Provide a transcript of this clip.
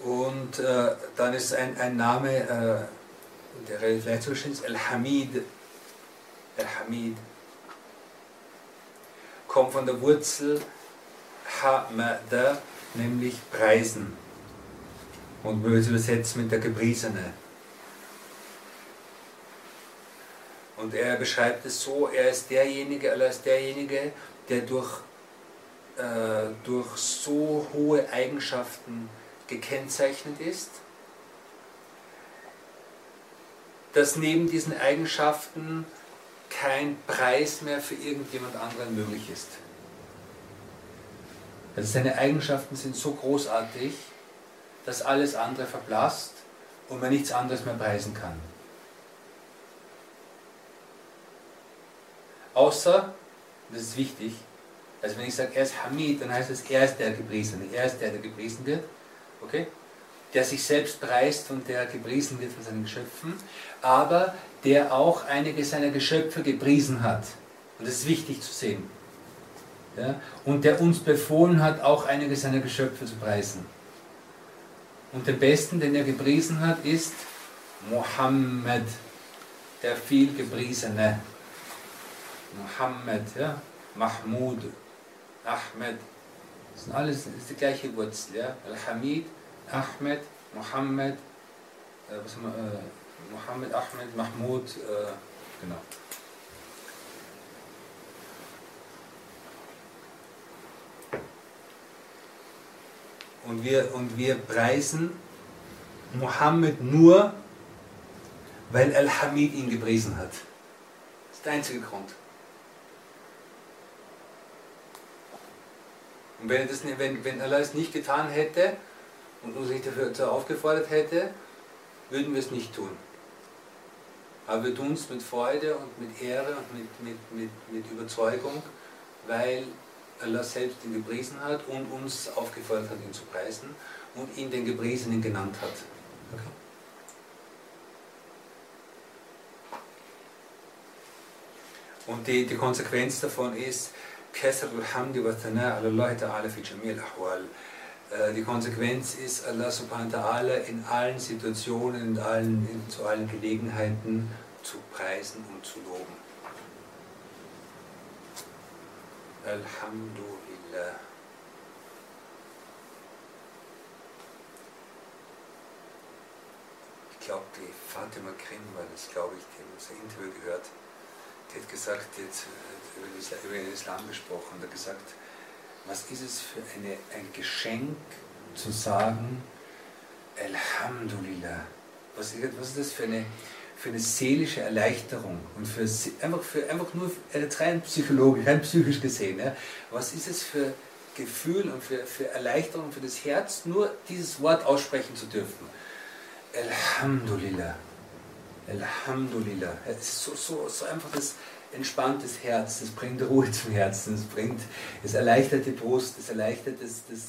Und äh, dann ist ein, ein Name, äh, der relativ zuständig ist, Al-Hamid. Al-Hamid. Kommt von der Wurzel Hamada, nämlich preisen. Und wir es übersetzen mit der Gepriesene. Und er beschreibt es so, er ist derjenige, Allah ist derjenige, der durch, äh, durch so hohe Eigenschaften gekennzeichnet ist, dass neben diesen Eigenschaften kein Preis mehr für irgendjemand anderen möglich ist. Also seine Eigenschaften sind so großartig, dass alles andere verblasst und man nichts anderes mehr preisen kann. Außer, das ist wichtig, also wenn ich sage, er ist Hamid, dann heißt es, er ist der Gepriesene, er ist der, der gepriesen wird, okay? Der sich selbst preist und der gepriesen wird von seinen Geschöpfen, aber der auch einige seiner Geschöpfe gepriesen hat. Und das ist wichtig zu sehen. Ja? Und der uns befohlen hat, auch einige seiner Geschöpfe zu preisen. Und den besten, den er gepriesen hat, ist Mohammed, der viel gepriesene. Mohammed, ja? Mahmud, Ahmed, das sind alles das ist die gleiche Wurzel. Ja? Al-Hamid, Ahmed, Mohammed, äh, was äh, Mohammed, Ahmed, Mahmud, äh, genau. Und wir, und wir preisen Mohammed nur, weil Al-Hamid ihn gepriesen hat. Das ist der einzige Grund. Und wenn, das, wenn, wenn Allah es nicht getan hätte und uns nicht dafür aufgefordert hätte, würden wir es nicht tun. Aber wir tun es mit Freude und mit Ehre und mit, mit, mit, mit Überzeugung, weil äh, Allah selbst ihn gepriesen hat und uns aufgefordert hat, ihn zu preisen und ihn den Gepriesenen genannt hat. Okay. Und die, die Konsequenz davon ist, Kasr al-Hamdi wa Thana Allah ta'ala fi jamil ahwal. Äh, die Konsequenz ist, Allah subhanahu wa ta'ala in allen Situationen, in allen, in, zu allen Gelegenheiten zu preisen und zu loben. Alhamdulillah. Ich glaube, die Fatima Krim war das, glaube ich, die unser Interview gehört. Die hat gesagt, die hat über den Islam gesprochen, und hat gesagt, was ist es für eine, ein Geschenk zu sagen, Alhamdulillah. Was, was ist das für eine, für eine seelische Erleichterung und für, einfach, für, einfach nur rein psychologisch, rein psychisch gesehen. Ja? Was ist es für Gefühl und für, für Erleichterung für das Herz, nur dieses Wort aussprechen zu dürfen? Alhamdulillah. Alhamdulillah. Es ist so, so, so einfach das entspanntes Herz, das bringt Ruhe zum Herzen, es bringt, es erleichtert die Brust, es erleichtert das, das,